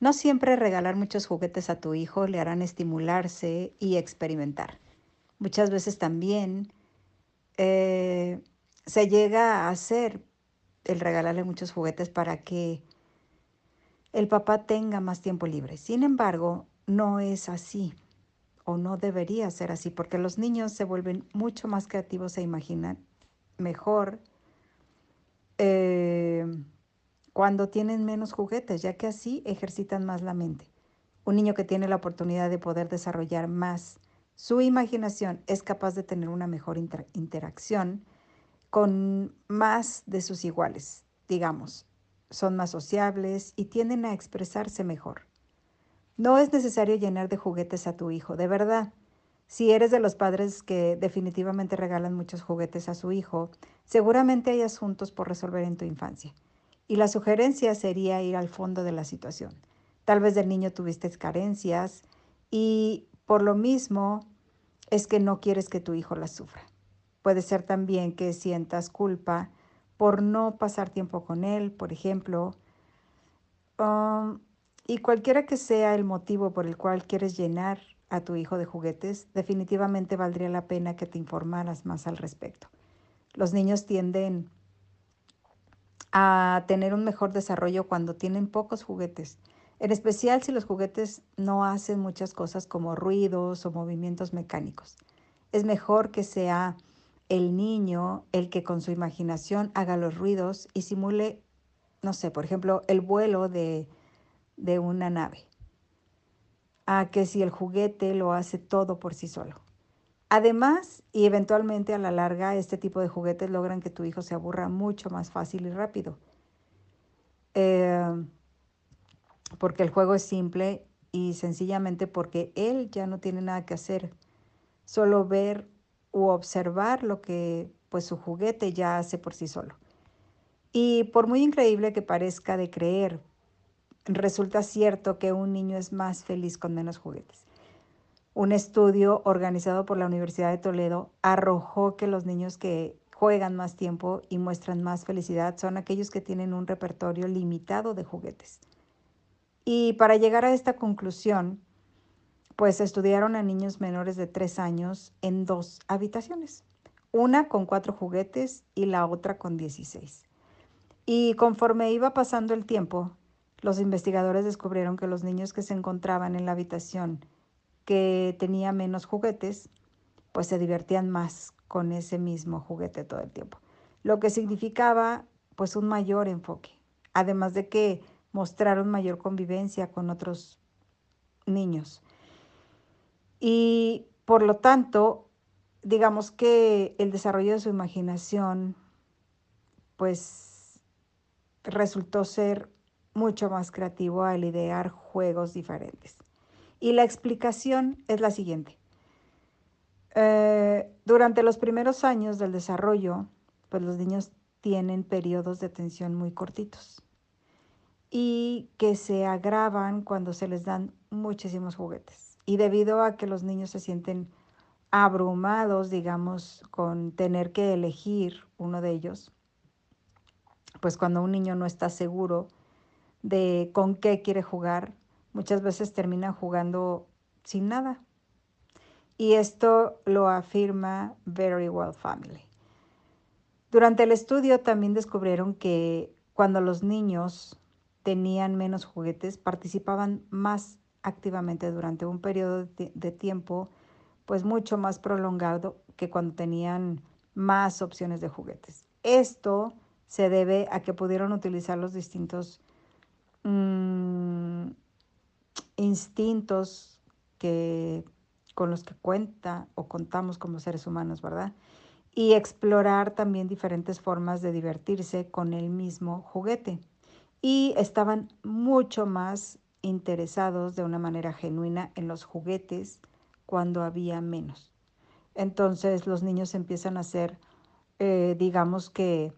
No siempre regalar muchos juguetes a tu hijo le harán estimularse y experimentar. Muchas veces también eh, se llega a hacer el regalarle muchos juguetes para que el papá tenga más tiempo libre. Sin embargo, no es así o no debería ser así porque los niños se vuelven mucho más creativos e imaginan mejor. Eh, cuando tienen menos juguetes, ya que así ejercitan más la mente. Un niño que tiene la oportunidad de poder desarrollar más su imaginación es capaz de tener una mejor interacción con más de sus iguales, digamos. Son más sociables y tienden a expresarse mejor. No es necesario llenar de juguetes a tu hijo, de verdad. Si eres de los padres que definitivamente regalan muchos juguetes a su hijo, seguramente hay asuntos por resolver en tu infancia. Y la sugerencia sería ir al fondo de la situación. Tal vez del niño tuviste carencias y por lo mismo es que no quieres que tu hijo las sufra. Puede ser también que sientas culpa por no pasar tiempo con él, por ejemplo. Um, y cualquiera que sea el motivo por el cual quieres llenar a tu hijo de juguetes, definitivamente valdría la pena que te informaras más al respecto. Los niños tienden a tener un mejor desarrollo cuando tienen pocos juguetes, en especial si los juguetes no hacen muchas cosas como ruidos o movimientos mecánicos. Es mejor que sea el niño el que con su imaginación haga los ruidos y simule, no sé, por ejemplo, el vuelo de, de una nave, a que si el juguete lo hace todo por sí solo. Además, y eventualmente a la larga, este tipo de juguetes logran que tu hijo se aburra mucho más fácil y rápido. Eh, porque el juego es simple y sencillamente porque él ya no tiene nada que hacer, solo ver u observar lo que pues su juguete ya hace por sí solo. Y por muy increíble que parezca de creer, resulta cierto que un niño es más feliz con menos juguetes. Un estudio organizado por la Universidad de Toledo arrojó que los niños que juegan más tiempo y muestran más felicidad son aquellos que tienen un repertorio limitado de juguetes. Y para llegar a esta conclusión, pues estudiaron a niños menores de tres años en dos habitaciones, una con cuatro juguetes y la otra con 16. Y conforme iba pasando el tiempo, los investigadores descubrieron que los niños que se encontraban en la habitación que tenía menos juguetes, pues se divertían más con ese mismo juguete todo el tiempo. Lo que significaba pues un mayor enfoque, además de que mostraron mayor convivencia con otros niños. Y por lo tanto, digamos que el desarrollo de su imaginación pues resultó ser mucho más creativo al idear juegos diferentes. Y la explicación es la siguiente. Eh, durante los primeros años del desarrollo, pues los niños tienen periodos de atención muy cortitos y que se agravan cuando se les dan muchísimos juguetes. Y debido a que los niños se sienten abrumados, digamos, con tener que elegir uno de ellos, pues cuando un niño no está seguro de con qué quiere jugar, muchas veces terminan jugando sin nada. Y esto lo afirma Very Well Family. Durante el estudio también descubrieron que cuando los niños tenían menos juguetes, participaban más activamente durante un periodo de tiempo pues mucho más prolongado que cuando tenían más opciones de juguetes. Esto se debe a que pudieron utilizar los distintos mm, instintos que, con los que cuenta o contamos como seres humanos, ¿verdad? Y explorar también diferentes formas de divertirse con el mismo juguete. Y estaban mucho más interesados de una manera genuina en los juguetes cuando había menos. Entonces los niños empiezan a ser, eh, digamos que,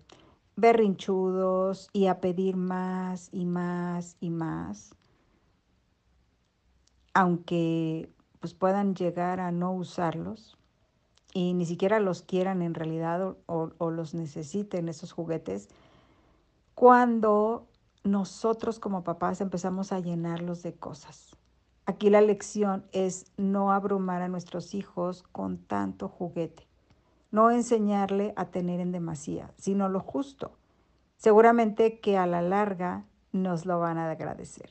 berrinchudos y a pedir más y más y más, aunque pues puedan llegar a no usarlos y ni siquiera los quieran en realidad o, o los necesiten esos juguetes, cuando nosotros como papás empezamos a llenarlos de cosas. Aquí la lección es no abrumar a nuestros hijos con tanto juguete, no enseñarle a tener en demasía, sino lo justo. Seguramente que a la larga nos lo van a agradecer.